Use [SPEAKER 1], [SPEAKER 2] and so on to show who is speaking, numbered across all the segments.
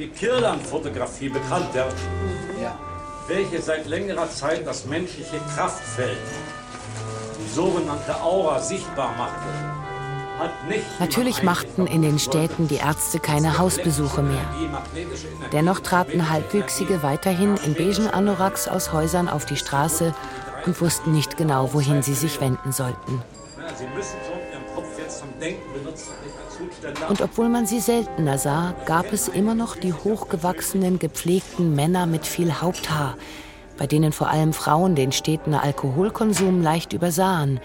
[SPEAKER 1] die Kirlan-Fotografie bekannt, ja? Ja. Welche seit längerer Zeit das menschliche Kraftfeld, die sogenannte Aura, sichtbar machte.
[SPEAKER 2] Natürlich machten in den Städten die Ärzte keine Hausbesuche mehr. Dennoch traten Halbwüchsige weiterhin in beigen Anoraks aus Häusern auf die Straße und wussten nicht genau, wohin sie sich wenden sollten. Und obwohl man sie seltener sah, gab es immer noch die hochgewachsenen, gepflegten Männer mit viel Haupthaar, bei denen vor allem Frauen den steten Alkoholkonsum leicht übersahen,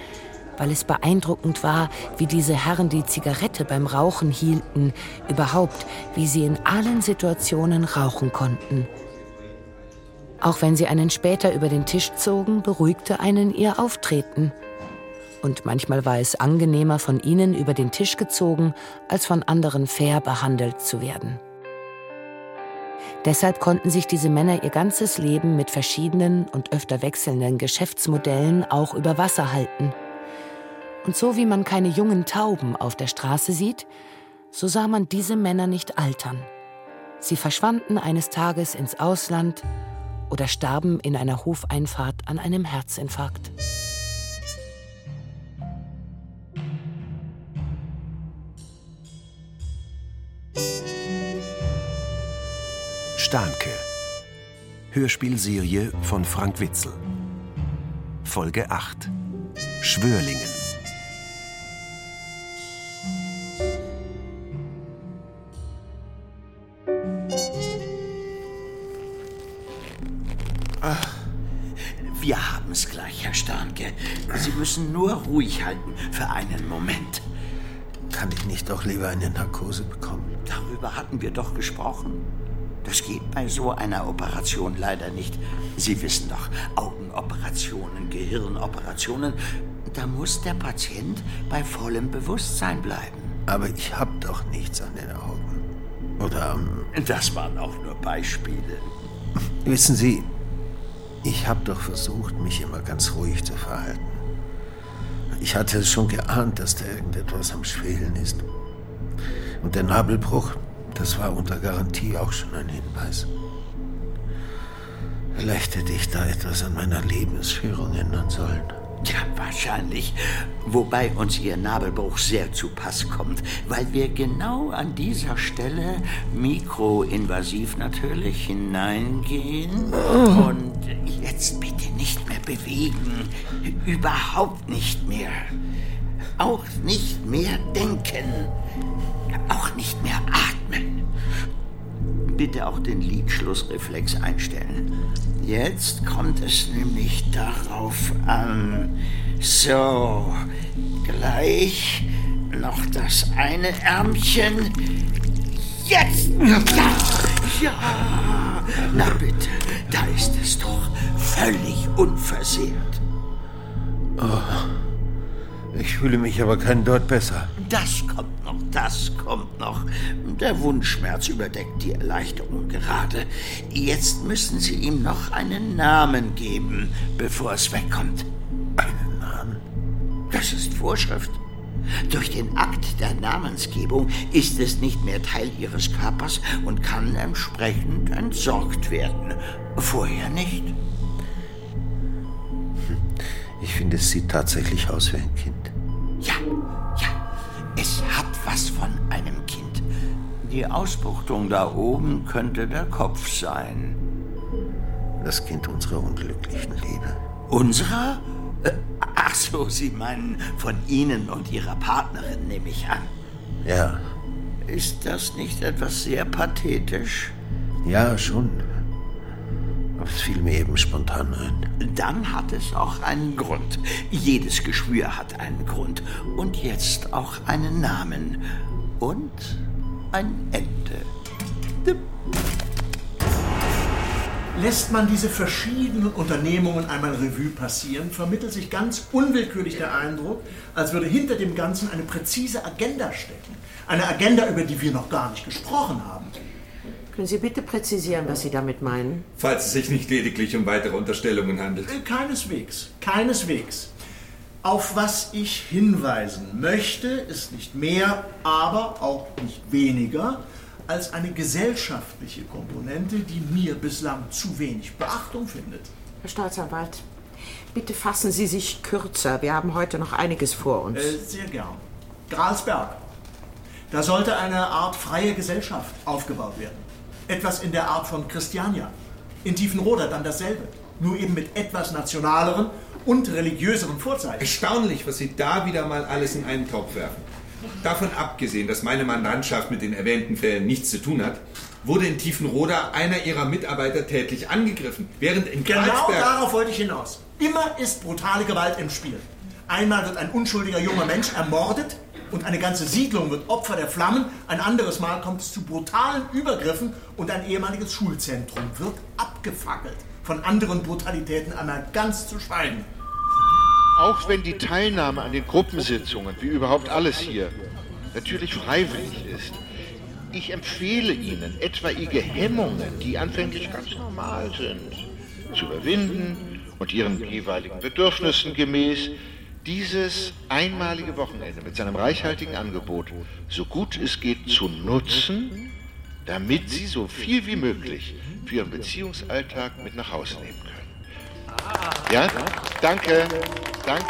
[SPEAKER 2] weil es beeindruckend war, wie diese Herren die Zigarette beim Rauchen hielten, überhaupt, wie sie in allen Situationen rauchen konnten. Auch wenn sie einen später über den Tisch zogen, beruhigte einen ihr Auftreten. Und manchmal war es angenehmer, von ihnen über den Tisch gezogen, als von anderen fair behandelt zu werden. Deshalb konnten sich diese Männer ihr ganzes Leben mit verschiedenen und öfter wechselnden Geschäftsmodellen auch über Wasser halten – und so wie man keine jungen Tauben auf der Straße sieht, so sah man diese Männer nicht altern. Sie verschwanden eines Tages ins Ausland oder starben in einer Hofeinfahrt an einem Herzinfarkt.
[SPEAKER 3] Stahnke. Hörspielserie von Frank Witzel. Folge 8. Schwörlingen.
[SPEAKER 4] Wir haben es gleich, Herr Starnke. Sie müssen nur ruhig halten für einen Moment.
[SPEAKER 5] Kann ich nicht doch lieber eine Narkose bekommen?
[SPEAKER 4] Darüber hatten wir doch gesprochen. Das geht bei so einer Operation leider nicht. Sie wissen doch, Augenoperationen, Gehirnoperationen, da muss der Patient bei vollem Bewusstsein bleiben.
[SPEAKER 5] Aber ich habe doch nichts an den Augen. Oder.
[SPEAKER 4] Das waren auch nur Beispiele.
[SPEAKER 5] Wissen Sie, ich habe doch versucht, mich immer ganz ruhig zu verhalten. Ich hatte es schon geahnt, dass da irgendetwas am Schwelen ist. Und der Nabelbruch, das war unter Garantie auch schon ein Hinweis. Vielleicht hätte ich da etwas an meiner Lebensführung ändern sollen.
[SPEAKER 4] Ja, wahrscheinlich. Wobei uns Ihr Nabelbruch sehr zu Pass kommt, weil wir genau an dieser Stelle, mikroinvasiv natürlich, hineingehen. Oh. Und jetzt bitte nicht mehr bewegen. Überhaupt nicht mehr. Auch nicht mehr denken. Auch nicht mehr atmen. Bitte auch den Lidschlussreflex einstellen. Jetzt kommt es nämlich darauf an. So, gleich noch das eine Ärmchen. Jetzt! Ja! Ja! Na bitte, da ist es doch völlig unversehrt.
[SPEAKER 5] Oh. Ich fühle mich aber kein Deut besser.
[SPEAKER 4] Das kommt noch, das kommt noch. Der Wundschmerz überdeckt die Erleichterung gerade. Jetzt müssen Sie ihm noch einen Namen geben, bevor es wegkommt.
[SPEAKER 5] Einen Namen?
[SPEAKER 4] Das ist Vorschrift. Durch den Akt der Namensgebung ist es nicht mehr Teil Ihres Körpers und kann entsprechend entsorgt werden. Vorher nicht.
[SPEAKER 5] Ich finde, es sieht tatsächlich aus wie ein Kind.
[SPEAKER 4] Ja, ja, es hat was von einem Kind. Die Ausbuchtung da oben könnte der Kopf sein.
[SPEAKER 5] Das Kind unserer unglücklichen Liebe.
[SPEAKER 4] Unserer? Äh, ach so, Sie meinen von Ihnen und Ihrer Partnerin, nehme ich an.
[SPEAKER 5] Ja.
[SPEAKER 4] Ist das nicht etwas sehr pathetisch?
[SPEAKER 5] Ja, schon. Es fiel mir eben spontan ein.
[SPEAKER 4] Dann hat es auch einen Grund. Jedes Geschwür hat einen Grund. Und jetzt auch einen Namen. Und ein Ende.
[SPEAKER 6] Lässt man diese verschiedenen Unternehmungen einmal Revue passieren, vermittelt sich ganz unwillkürlich der Eindruck, als würde hinter dem Ganzen eine präzise Agenda stecken. Eine Agenda, über die wir noch gar nicht gesprochen haben.
[SPEAKER 7] Können Sie bitte präzisieren, was Sie damit meinen?
[SPEAKER 8] Falls es sich nicht lediglich um weitere Unterstellungen handelt.
[SPEAKER 6] Äh, keineswegs, keineswegs. Auf was ich hinweisen möchte, ist nicht mehr, aber auch nicht weniger als eine gesellschaftliche Komponente, die mir bislang zu wenig Beachtung findet.
[SPEAKER 7] Herr Staatsanwalt, bitte fassen Sie sich kürzer. Wir haben heute noch einiges vor uns.
[SPEAKER 6] Äh, sehr gern. Gralsberg. Da sollte eine Art freie Gesellschaft aufgebaut werden. Etwas in der Art von Christiania. In Tiefenroda dann dasselbe. Nur eben mit etwas nationaleren und religiöseren Vorzeichen.
[SPEAKER 8] Erstaunlich, was Sie da wieder mal alles in einen Topf werfen. Davon abgesehen, dass meine Mandantschaft mit den erwähnten Fällen nichts zu tun hat, wurde in Tiefenroda einer ihrer Mitarbeiter tätlich angegriffen, während in
[SPEAKER 6] Genau darauf wollte ich hinaus. Immer ist brutale Gewalt im Spiel. Einmal wird ein unschuldiger junger Mensch ermordet und eine ganze Siedlung wird Opfer der Flammen. Ein anderes Mal kommt es zu brutalen Übergriffen und ein ehemaliges Schulzentrum wird abgefackelt. Von anderen Brutalitäten einmal ganz zu schweigen.
[SPEAKER 9] Auch wenn die Teilnahme an den Gruppensitzungen, wie überhaupt alles hier, natürlich freiwillig ist, ich empfehle Ihnen, etwaige Hemmungen, die anfänglich ganz normal sind, zu überwinden und Ihren jeweiligen Bedürfnissen gemäß dieses einmalige Wochenende mit seinem reichhaltigen Angebot so gut es geht zu nutzen, damit Sie so viel wie möglich für Ihren Beziehungsalltag mit nach Hause nehmen können. Ja, danke, danke.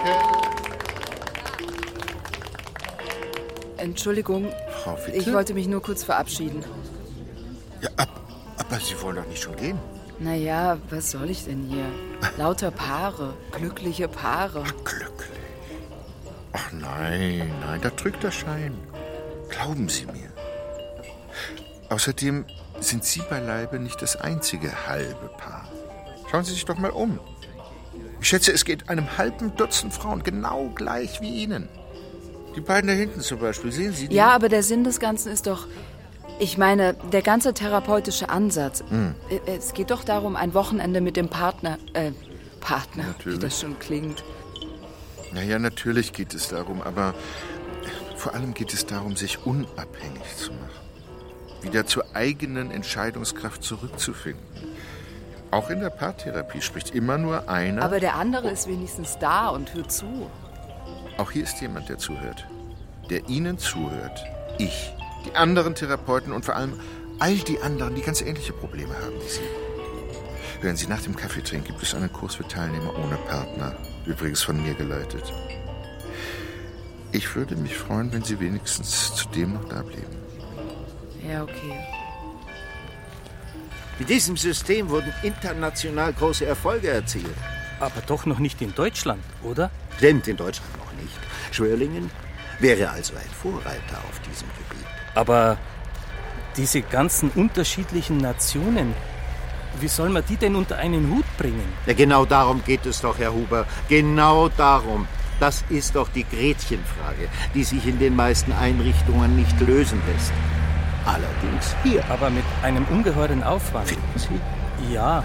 [SPEAKER 10] Entschuldigung,
[SPEAKER 9] Frau Witte?
[SPEAKER 10] ich wollte mich nur kurz verabschieden.
[SPEAKER 9] Ja, ab, aber Sie wollen doch nicht schon gehen.
[SPEAKER 10] Naja, was soll ich denn hier? Lauter Paare, glückliche Paare.
[SPEAKER 9] Glücklich. Ach nein, nein, da drückt der Schein. Glauben Sie mir. Außerdem sind Sie beileibe nicht das einzige halbe Paar. Schauen Sie sich doch mal um. Ich schätze, es geht einem halben Dutzend Frauen genau gleich wie Ihnen. Die beiden da hinten zum Beispiel, sehen Sie die?
[SPEAKER 10] Ja, aber der Sinn des Ganzen ist doch, ich meine, der ganze therapeutische Ansatz.
[SPEAKER 9] Hm.
[SPEAKER 10] Äh, Es geht doch darum, ein Wochenende mit dem Partner, äh, Partner,
[SPEAKER 9] Natürlich.
[SPEAKER 10] wie das schon klingt.
[SPEAKER 9] Naja, natürlich geht es darum, aber vor allem geht es darum, sich unabhängig zu machen. Wieder zur eigenen Entscheidungskraft zurückzufinden. Auch in der Paartherapie spricht immer nur einer.
[SPEAKER 10] Aber der andere ist wenigstens da und hört zu.
[SPEAKER 9] Auch hier ist jemand, der zuhört. Der Ihnen zuhört. Ich. Die anderen Therapeuten und vor allem all die anderen, die ganz ähnliche Probleme haben wie Sie. Hören Sie, nach dem Kaffeetrinken gibt es einen Kurs für Teilnehmer ohne Partner. Übrigens von mir geleitet. Ich würde mich freuen, wenn Sie wenigstens zudem noch da blieben.
[SPEAKER 10] Ja, okay.
[SPEAKER 5] Mit diesem System wurden international große Erfolge erzielt.
[SPEAKER 11] Aber doch noch nicht in Deutschland, oder?
[SPEAKER 5] Stimmt, in Deutschland noch nicht. Schwörlingen wäre also ein Vorreiter auf diesem Gebiet.
[SPEAKER 11] Aber diese ganzen unterschiedlichen Nationen, wie soll man die denn unter einen Hut bringen?
[SPEAKER 5] Ja, genau darum geht es doch, Herr Huber. Genau darum. Das ist doch die Gretchenfrage, die sich in den meisten Einrichtungen nicht lösen lässt. Allerdings hier.
[SPEAKER 11] Aber mit einem ungeheuren Aufwand.
[SPEAKER 5] Finden Sie?
[SPEAKER 11] Ja,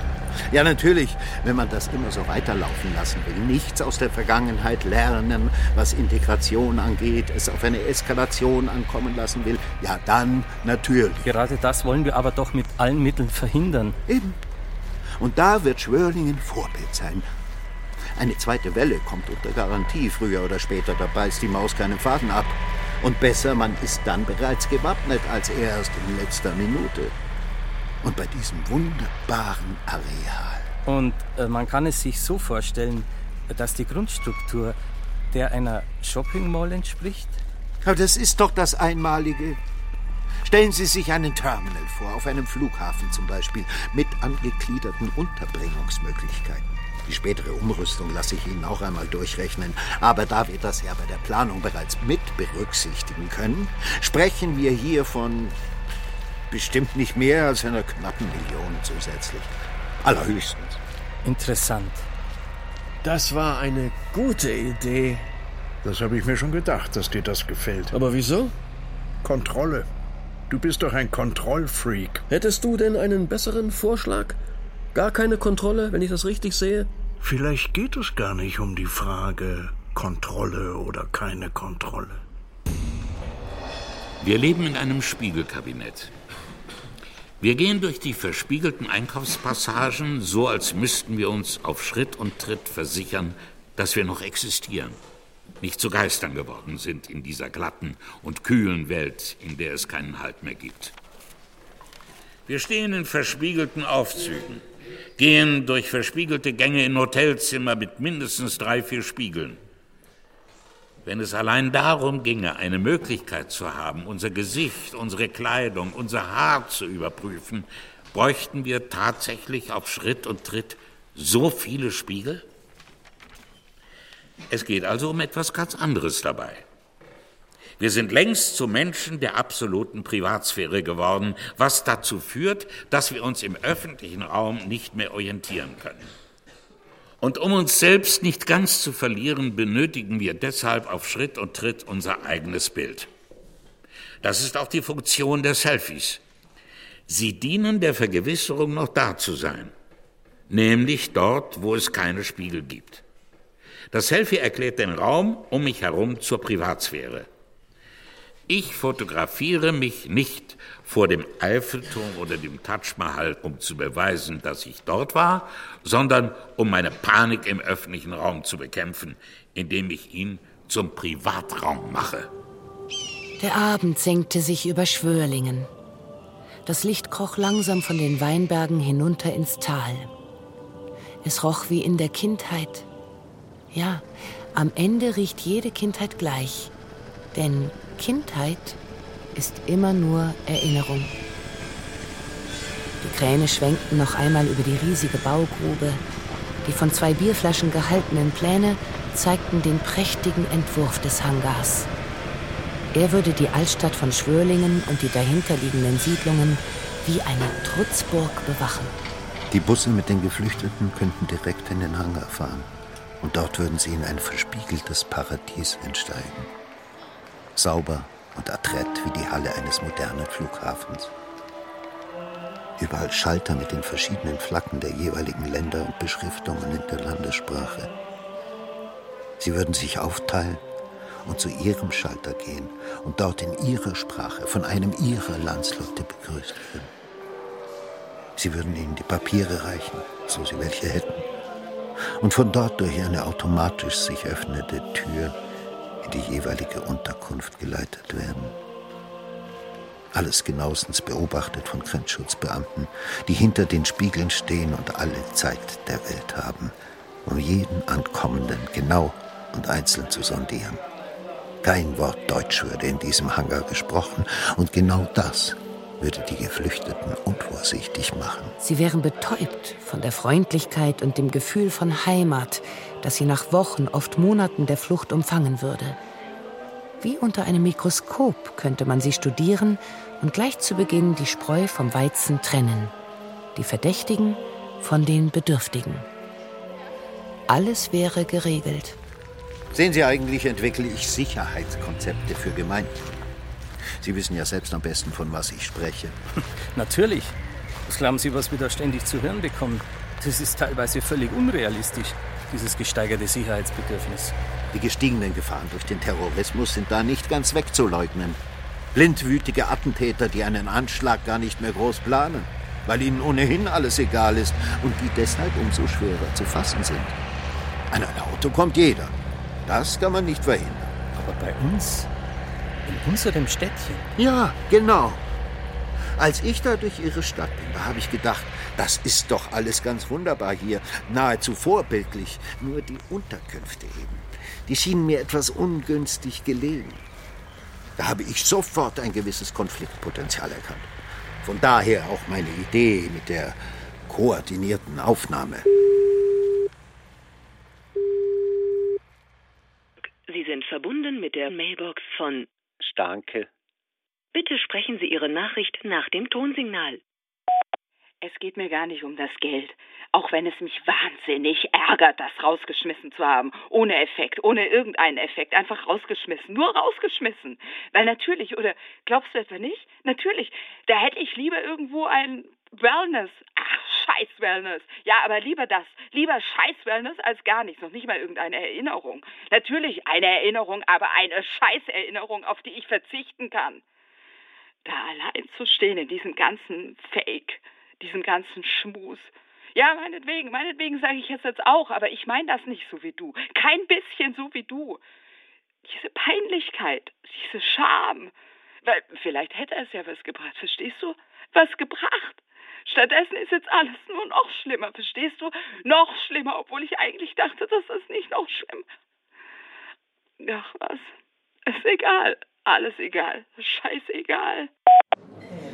[SPEAKER 5] Ja, natürlich, wenn man das immer so weiterlaufen lassen will, nichts aus der Vergangenheit lernen, was Integration angeht, es auf eine Eskalation ankommen lassen will, ja dann natürlich.
[SPEAKER 11] gerade das wollen wir aber doch mit allen Mitteln verhindern.
[SPEAKER 5] Eben. Und da wird Schwörlingen Vorbild sein. Eine zweite Welle kommt unter Garantie, früher oder später, da beißt die Maus keinen Faden ab. Und besser, man ist dann bereits gewappnet, als erst in letzter Minute. Und bei diesem wunderbaren Areal.
[SPEAKER 11] Und äh, man kann es sich so vorstellen, dass die Grundstruktur der einer Shopping Mall entspricht.
[SPEAKER 5] Aber das ist doch das Einmalige. Stellen Sie sich einen Terminal vor, auf einem Flughafen zum Beispiel, mit angegliederten Unterbringungsmöglichkeiten. Die spätere Umrüstung lasse ich Ihnen auch einmal durchrechnen. Aber da wir das ja bei der Planung bereits mit berücksichtigen können, sprechen wir hier von bestimmt nicht mehr als einer knappen Million zusätzlich. Allerhöchstens.
[SPEAKER 11] Interessant.
[SPEAKER 12] Das war eine gute Idee.
[SPEAKER 13] Das habe ich mir schon gedacht, dass dir das gefällt.
[SPEAKER 12] Aber wieso?
[SPEAKER 13] Kontrolle. Du bist doch ein Kontrollfreak.
[SPEAKER 12] Hättest du denn einen besseren Vorschlag? Gar keine Kontrolle, wenn ich das richtig sehe?
[SPEAKER 13] Vielleicht geht es gar nicht um die Frage Kontrolle oder keine Kontrolle.
[SPEAKER 14] Wir leben in einem Spiegelkabinett. Wir gehen durch die verspiegelten Einkaufspassagen, so als müssten wir uns auf Schritt und Tritt versichern, dass wir noch existieren, nicht zu Geistern geworden sind in dieser glatten und kühlen Welt, in der es keinen Halt mehr gibt. Wir stehen in verspiegelten Aufzügen, gehen durch verspiegelte Gänge in Hotelzimmer mit mindestens drei, vier Spiegeln. Wenn es allein darum ginge, eine Möglichkeit zu haben, unser Gesicht, unsere Kleidung, unser Haar zu überprüfen, bräuchten wir tatsächlich auf Schritt und Tritt so viele Spiegel? Es geht also um etwas ganz anderes dabei. Wir sind längst zu Menschen der absoluten Privatsphäre geworden, was dazu führt, dass wir uns im öffentlichen Raum nicht mehr orientieren können. Und um uns selbst nicht ganz zu verlieren, benötigen wir deshalb auf Schritt und Tritt unser eigenes Bild. Das ist auch die Funktion der Selfies. Sie dienen der Vergewisserung, noch da zu sein, nämlich dort, wo es keine Spiegel gibt. Das Selfie erklärt den Raum um mich herum zur Privatsphäre. Ich fotografiere mich nicht vor dem Eiffelturm oder dem Taj Mahal, um zu beweisen, dass ich dort war, sondern um meine Panik im öffentlichen Raum zu bekämpfen, indem ich ihn zum Privatraum mache.
[SPEAKER 2] Der Abend senkte sich über Schwörlingen. Das Licht kroch langsam von den Weinbergen hinunter ins Tal. Es roch wie in der Kindheit. Ja, am Ende riecht jede Kindheit gleich. Denn Kindheit ist immer nur Erinnerung. Die Kräne schwenkten noch einmal über die riesige Baugrube. Die von zwei Bierflaschen gehaltenen Pläne zeigten den prächtigen Entwurf des Hangars. Er würde die Altstadt von Schwörlingen und die dahinterliegenden Siedlungen wie eine Trutzburg bewachen.
[SPEAKER 5] Die Busse mit den Geflüchteten könnten direkt in den Hangar fahren. Und dort würden sie in ein verspiegeltes Paradies entsteigen sauber und adrett wie die Halle eines modernen Flughafens. Überall Schalter mit den verschiedenen Flaggen der jeweiligen Länder und Beschriftungen in der Landessprache. Sie würden sich aufteilen und zu ihrem Schalter gehen und dort in ihrer Sprache von einem ihrer Landsleute begrüßt werden. Sie würden ihnen die Papiere reichen, so sie welche hätten, und von dort durch eine automatisch sich öffnende Tür in die jeweilige Unterkunft geleitet werden. Alles genauestens beobachtet von Grenzschutzbeamten, die hinter den Spiegeln stehen und alle Zeit der Welt haben, um jeden Ankommenden genau und einzeln zu sondieren. Kein Wort Deutsch würde in diesem Hangar gesprochen und genau das würde die Geflüchteten unvorsichtig machen.
[SPEAKER 2] Sie wären betäubt von der Freundlichkeit und dem Gefühl von Heimat, das sie nach Wochen, oft Monaten der Flucht umfangen würde. Wie unter einem Mikroskop könnte man sie studieren und gleich zu Beginn die Spreu vom Weizen trennen, die Verdächtigen von den Bedürftigen. Alles wäre geregelt.
[SPEAKER 5] Sehen Sie, eigentlich entwickle ich Sicherheitskonzepte für Gemeinden. Sie wissen ja selbst am besten, von was ich spreche.
[SPEAKER 11] Natürlich. Was glauben Sie, was wir da ständig zu hören bekommen? Das ist teilweise völlig unrealistisch, dieses gesteigerte Sicherheitsbedürfnis.
[SPEAKER 5] Die gestiegenen Gefahren durch den Terrorismus sind da nicht ganz wegzuleugnen. Blindwütige Attentäter, die einen Anschlag gar nicht mehr groß planen, weil ihnen ohnehin alles egal ist und die deshalb umso schwerer zu fassen sind. An ein Auto kommt jeder. Das kann man nicht verhindern.
[SPEAKER 11] Aber bei uns? In unserem Städtchen?
[SPEAKER 5] Ja, genau. Als ich da durch ihre Stadt bin, da habe ich gedacht, das ist doch alles ganz wunderbar hier, nahezu vorbildlich. Nur die Unterkünfte eben, die schienen mir etwas ungünstig gelegen. Da habe ich sofort ein gewisses Konfliktpotenzial erkannt. Von daher auch meine Idee mit der koordinierten Aufnahme.
[SPEAKER 15] Sie sind verbunden mit der Mailbox von
[SPEAKER 5] Stanke.
[SPEAKER 15] Bitte sprechen Sie Ihre Nachricht nach dem Tonsignal.
[SPEAKER 16] Es geht mir gar nicht um das Geld, auch wenn es mich wahnsinnig ärgert, das rausgeschmissen zu haben. Ohne Effekt, ohne irgendeinen Effekt, einfach rausgeschmissen, nur rausgeschmissen. Weil natürlich, oder glaubst du etwa nicht? Natürlich, da hätte ich lieber irgendwo ein Wellness. Ach, scheiß Wellness. Ja, aber lieber das. Lieber scheiß Wellness als gar nichts. Noch nicht mal irgendeine Erinnerung. Natürlich eine Erinnerung, aber eine scheiß Erinnerung, auf die ich verzichten kann. Da allein zu stehen in diesem ganzen Fake diesen ganzen Schmus. Ja, meinetwegen, meinetwegen sage ich es jetzt auch, aber ich meine das nicht so wie du. Kein bisschen so wie du. Diese Peinlichkeit, diese Scham, Weil vielleicht hätte es ja was gebracht, verstehst du? Was gebracht. Stattdessen ist jetzt alles nur noch schlimmer, verstehst du? Noch schlimmer, obwohl ich eigentlich dachte, dass das nicht noch schlimm. Ach was. Ist egal. Alles egal. Scheißegal.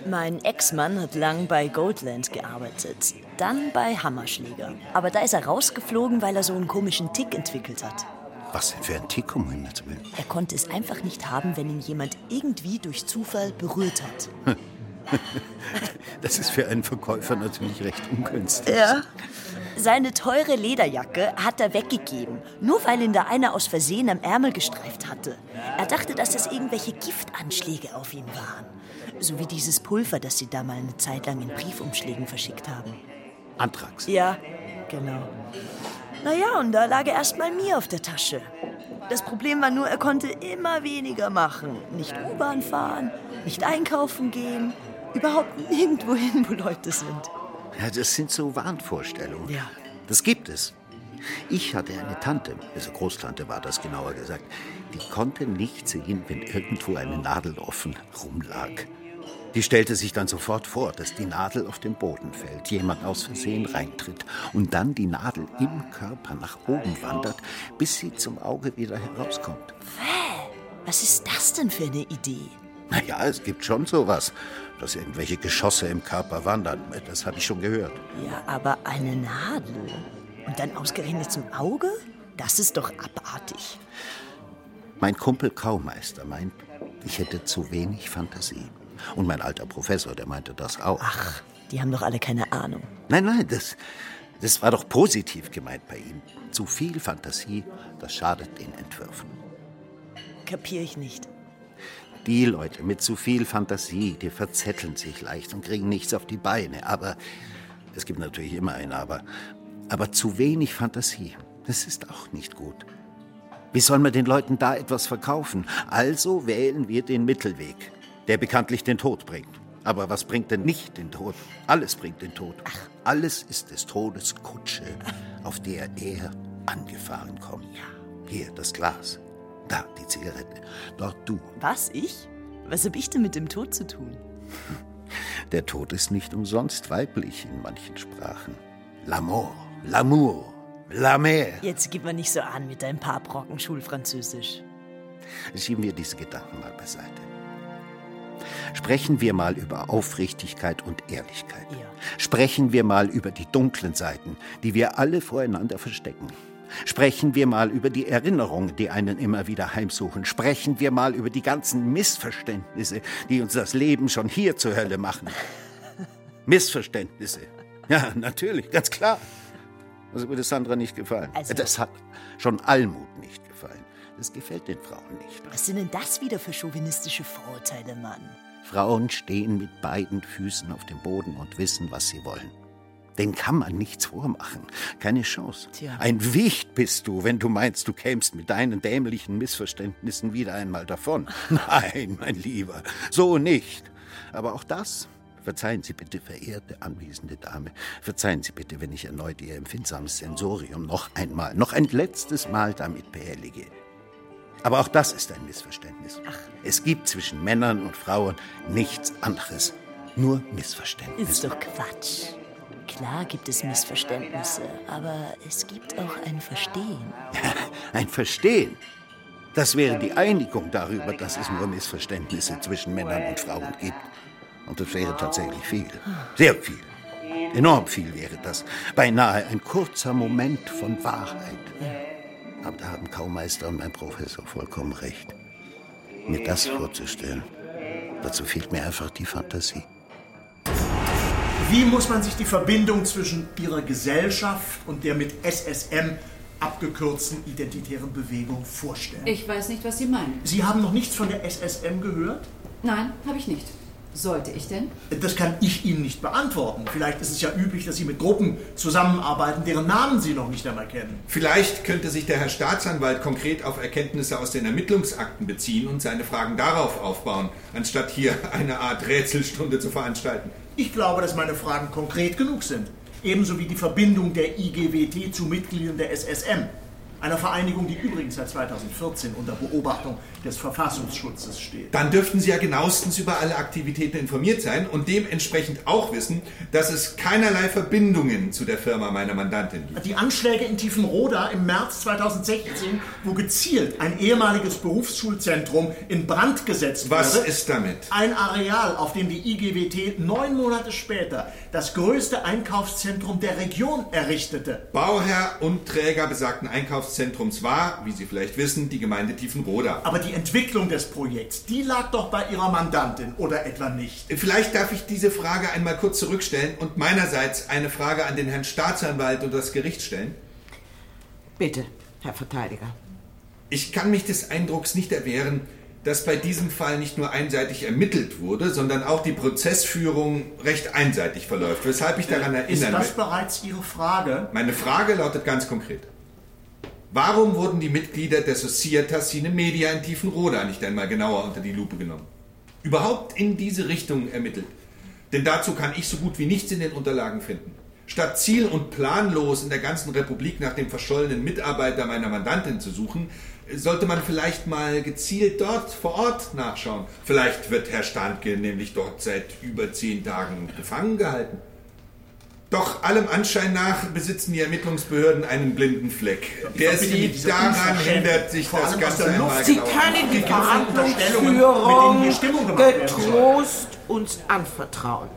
[SPEAKER 17] Mein Ex-Mann hat lang bei Goldland gearbeitet, dann bei Hammerschläger. Aber da ist er rausgeflogen, weil er so einen komischen Tick entwickelt hat.
[SPEAKER 5] Was denn für ein Tick, um Himmels Willen?
[SPEAKER 17] Er konnte es einfach nicht haben, wenn ihn jemand irgendwie durch Zufall berührt hat.
[SPEAKER 5] Das ist für einen Verkäufer natürlich recht ungünstig.
[SPEAKER 17] Ja. Seine teure Lederjacke hat er weggegeben, nur weil ihn da einer aus Versehen am Ärmel gestreift hatte. Er dachte, dass es irgendwelche Giftanschläge auf ihn waren. So wie dieses Pulver, das sie da mal eine Zeit lang in Briefumschlägen verschickt haben.
[SPEAKER 5] Antrax.
[SPEAKER 17] Ja, genau. Naja, und da lag er erst mal mir auf der Tasche. Das Problem war nur, er konnte immer weniger machen. Nicht U-Bahn fahren, nicht einkaufen gehen, überhaupt nirgendwo hin, wo Leute sind.
[SPEAKER 5] Ja, das sind so Wahnvorstellungen.
[SPEAKER 17] Ja.
[SPEAKER 5] Das gibt es. Ich hatte eine Tante, also Großtante war das genauer gesagt, die konnte nicht sehen, wenn irgendwo eine Nadel offen rumlag. Die stellte sich dann sofort vor, dass die Nadel auf den Boden fällt, jemand aus Versehen reintritt und dann die Nadel im Körper nach oben wandert, bis sie zum Auge wieder herauskommt.
[SPEAKER 17] Was ist das denn für eine Idee?
[SPEAKER 5] Naja, es gibt schon sowas, dass irgendwelche Geschosse im Körper wandern. Das habe ich schon gehört.
[SPEAKER 17] Ja, aber eine Nadel. Und dann ausgerechnet zum Auge? Das ist doch abartig.
[SPEAKER 5] Mein Kumpel Kaumeister meint, ich hätte zu wenig Fantasie. Und mein alter Professor, der meinte das auch.
[SPEAKER 17] Ach, die haben doch alle keine Ahnung.
[SPEAKER 5] Nein, nein, das, das war doch positiv gemeint bei ihm. Zu viel Fantasie, das schadet den Entwürfen.
[SPEAKER 17] Kapier ich nicht.
[SPEAKER 5] Die Leute mit zu viel Fantasie, die verzetteln sich leicht und kriegen nichts auf die Beine. Aber es gibt natürlich immer ein Aber. Aber zu wenig Fantasie, das ist auch nicht gut. Wie soll man den Leuten da etwas verkaufen? Also wählen wir den Mittelweg, der bekanntlich den Tod bringt. Aber was bringt denn nicht den Tod? Alles bringt den Tod. Alles ist des Todes Kutsche, auf der er angefahren kommt. Hier das Glas, da die Zigarette, dort du.
[SPEAKER 17] Was, ich? Was hab ich denn mit dem Tod zu tun?
[SPEAKER 5] Der Tod ist nicht umsonst weiblich in manchen Sprachen. L'amour, l'amour, la mer.
[SPEAKER 17] Jetzt gib mal nicht so an mit deinem paar Brocken Schulfranzösisch.
[SPEAKER 5] Schieben wir diese Gedanken mal beiseite. Sprechen wir mal über Aufrichtigkeit und Ehrlichkeit. Sprechen wir mal über die dunklen Seiten, die wir alle voreinander verstecken. Sprechen wir mal über die Erinnerungen, die einen immer wieder heimsuchen. Sprechen wir mal über die ganzen Missverständnisse, die uns das Leben schon hier zur Hölle machen. Missverständnisse. Ja, natürlich, ganz klar. Das würde Sandra nicht gefallen.
[SPEAKER 17] Also-
[SPEAKER 5] das hat schon Almut nicht gefallen. Das gefällt den Frauen nicht.
[SPEAKER 17] Was sind denn das wieder für chauvinistische Vorurteile, Mann?
[SPEAKER 5] Frauen stehen mit beiden Füßen auf dem Boden und wissen, was sie wollen. Den kann man nichts vormachen. Keine Chance.
[SPEAKER 17] Tja.
[SPEAKER 5] Ein Wicht bist du, wenn du meinst, du kämst mit deinen dämlichen Missverständnissen wieder einmal davon. Nein, mein Lieber, so nicht. Aber auch das, verzeihen Sie bitte, verehrte anwesende Dame, verzeihen Sie bitte, wenn ich erneut Ihr empfindsames Sensorium noch einmal, noch ein letztes Mal damit behellige. Aber auch das ist ein Missverständnis. Es gibt zwischen Männern und Frauen nichts anderes. Nur Missverständnisse.
[SPEAKER 17] Ist doch Quatsch. Klar gibt es Missverständnisse, aber es gibt auch ein Verstehen.
[SPEAKER 5] Ein Verstehen. Das wäre die Einigung darüber, dass es nur Missverständnisse zwischen Männern und Frauen gibt. Und das wäre tatsächlich viel. Sehr viel. Enorm viel wäre das. Beinahe ein kurzer Moment von Wahrheit. Aber da haben Kaumeister und mein Professor vollkommen recht. Mir das vorzustellen, dazu fehlt mir einfach die Fantasie.
[SPEAKER 6] Wie muss man sich die Verbindung zwischen Ihrer Gesellschaft und der mit SSM abgekürzten identitären Bewegung vorstellen?
[SPEAKER 10] Ich weiß nicht, was Sie meinen.
[SPEAKER 6] Sie haben noch nichts von der SSM gehört?
[SPEAKER 10] Nein, habe ich nicht. Sollte ich denn?
[SPEAKER 6] Das kann ich Ihnen nicht beantworten. Vielleicht ist es ja üblich, dass Sie mit Gruppen zusammenarbeiten, deren Namen Sie noch nicht einmal kennen.
[SPEAKER 8] Vielleicht könnte sich der Herr Staatsanwalt konkret auf Erkenntnisse aus den Ermittlungsakten beziehen und seine Fragen darauf aufbauen, anstatt hier eine Art Rätselstunde zu veranstalten.
[SPEAKER 6] Ich glaube, dass meine Fragen konkret genug sind. Ebenso wie die Verbindung der IGWT zu Mitgliedern der SSM. Einer Vereinigung, die übrigens seit 2014 unter Beobachtung des Verfassungsschutzes steht.
[SPEAKER 8] Dann dürften Sie ja genauestens über alle Aktivitäten informiert sein und dementsprechend auch wissen, dass es keinerlei Verbindungen zu der Firma meiner Mandantin gibt.
[SPEAKER 6] Die Anschläge in Tiefenroda im März 2016, wo gezielt ein ehemaliges Berufsschulzentrum in Brand gesetzt
[SPEAKER 8] Was
[SPEAKER 6] wurde.
[SPEAKER 8] ist damit?
[SPEAKER 6] Ein Areal, auf dem die IGWT neun Monate später das größte Einkaufszentrum der Region errichtete.
[SPEAKER 8] Bauherr und Träger besagten Einkaufszentrums war, wie Sie vielleicht wissen, die Gemeinde Tiefenroda.
[SPEAKER 6] Aber die Entwicklung des Projekts, die lag doch bei Ihrer Mandantin, oder etwa nicht?
[SPEAKER 8] Vielleicht darf ich diese Frage einmal kurz zurückstellen und meinerseits eine Frage an den Herrn Staatsanwalt und das Gericht stellen.
[SPEAKER 7] Bitte, Herr Verteidiger.
[SPEAKER 8] Ich kann mich des Eindrucks nicht erwehren, dass bei diesem Fall nicht nur einseitig ermittelt wurde, sondern auch die Prozessführung recht einseitig verläuft, weshalb ich daran erinnern
[SPEAKER 6] Ist das
[SPEAKER 8] will.
[SPEAKER 6] bereits Ihre Frage?
[SPEAKER 8] Meine Frage lautet ganz konkret. Warum wurden die Mitglieder der Societas Cine Media in Tiefenroda nicht einmal genauer unter die Lupe genommen? Überhaupt in diese Richtung ermittelt? Denn dazu kann ich so gut wie nichts in den Unterlagen finden. Statt ziel- und planlos in der ganzen Republik nach dem verschollenen Mitarbeiter meiner Mandantin zu suchen, sollte man vielleicht mal gezielt dort vor Ort nachschauen. Vielleicht wird Herr Standke nämlich dort seit über zehn Tagen gefangen gehalten. Doch allem Anschein nach besitzen die Ermittlungsbehörden einen blinden Fleck, der sie daran hindert, sich
[SPEAKER 6] vor
[SPEAKER 8] das Ganze einmal.
[SPEAKER 7] Sie können die Verhandlungsführung getrost uns anvertrauen.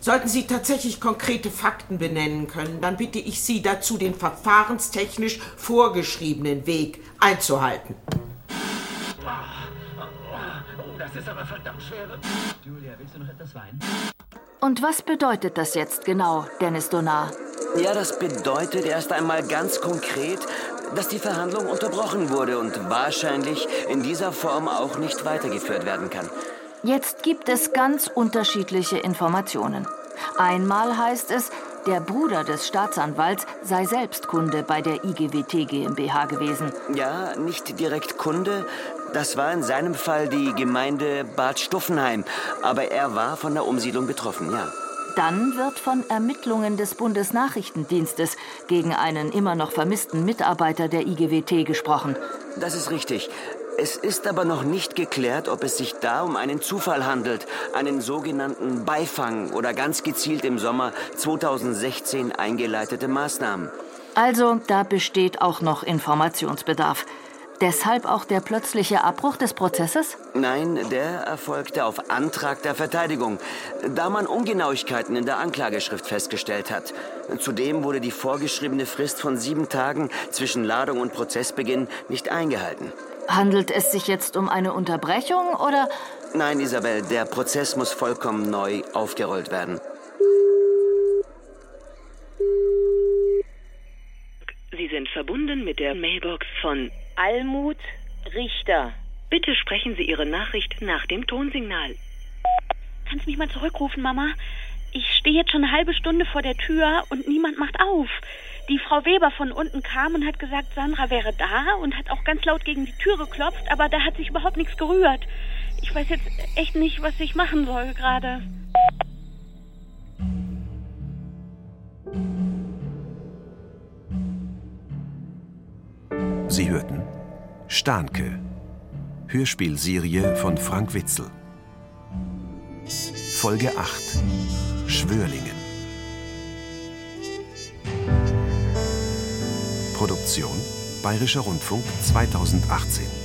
[SPEAKER 7] Sollten Sie tatsächlich konkrete Fakten benennen können, dann bitte ich Sie dazu, den verfahrenstechnisch vorgeschriebenen Weg einzuhalten.
[SPEAKER 18] Das ist aber verdammt schwer. Julia, willst du noch etwas Wein?
[SPEAKER 19] Und was bedeutet das jetzt genau, Dennis Donar?
[SPEAKER 20] Ja, das bedeutet erst einmal ganz konkret, dass die Verhandlung unterbrochen wurde und wahrscheinlich in dieser Form auch nicht weitergeführt werden kann.
[SPEAKER 19] Jetzt gibt es ganz unterschiedliche Informationen. Einmal heißt es, der Bruder des Staatsanwalts sei selbst Kunde bei der IGWT GmbH gewesen.
[SPEAKER 20] Ja, nicht direkt Kunde. Das war in seinem Fall die Gemeinde Bad Stuffenheim. Aber er war von der Umsiedlung betroffen, ja.
[SPEAKER 19] Dann wird von Ermittlungen des Bundesnachrichtendienstes gegen einen immer noch vermissten Mitarbeiter der IGWT gesprochen.
[SPEAKER 20] Das ist richtig. Es ist aber noch nicht geklärt, ob es sich da um einen Zufall handelt, einen sogenannten Beifang oder ganz gezielt im Sommer 2016 eingeleitete Maßnahmen.
[SPEAKER 19] Also, da besteht auch noch Informationsbedarf. Deshalb auch der plötzliche Abbruch des Prozesses?
[SPEAKER 20] Nein, der erfolgte auf Antrag der Verteidigung, da man Ungenauigkeiten in der Anklageschrift festgestellt hat. Zudem wurde die vorgeschriebene Frist von sieben Tagen zwischen Ladung und Prozessbeginn nicht eingehalten.
[SPEAKER 19] Handelt es sich jetzt um eine Unterbrechung oder?
[SPEAKER 20] Nein, Isabel, der Prozess muss vollkommen neu aufgerollt werden.
[SPEAKER 15] Sie sind verbunden mit der Mailbox von
[SPEAKER 21] Almut Richter.
[SPEAKER 15] Bitte sprechen Sie Ihre Nachricht nach dem Tonsignal.
[SPEAKER 21] Kannst mich mal zurückrufen, Mama? Ich stehe jetzt schon eine halbe Stunde vor der Tür und niemand macht auf. Die Frau Weber von unten kam und hat gesagt, Sandra wäre da und hat auch ganz laut gegen die Tür geklopft, aber da hat sich überhaupt nichts gerührt. Ich weiß jetzt echt nicht, was ich machen soll gerade.
[SPEAKER 3] Sie hörten Stahnke, Hörspielserie von Frank Witzel. Folge 8 Schwörlingen. Produktion Bayerischer Rundfunk 2018.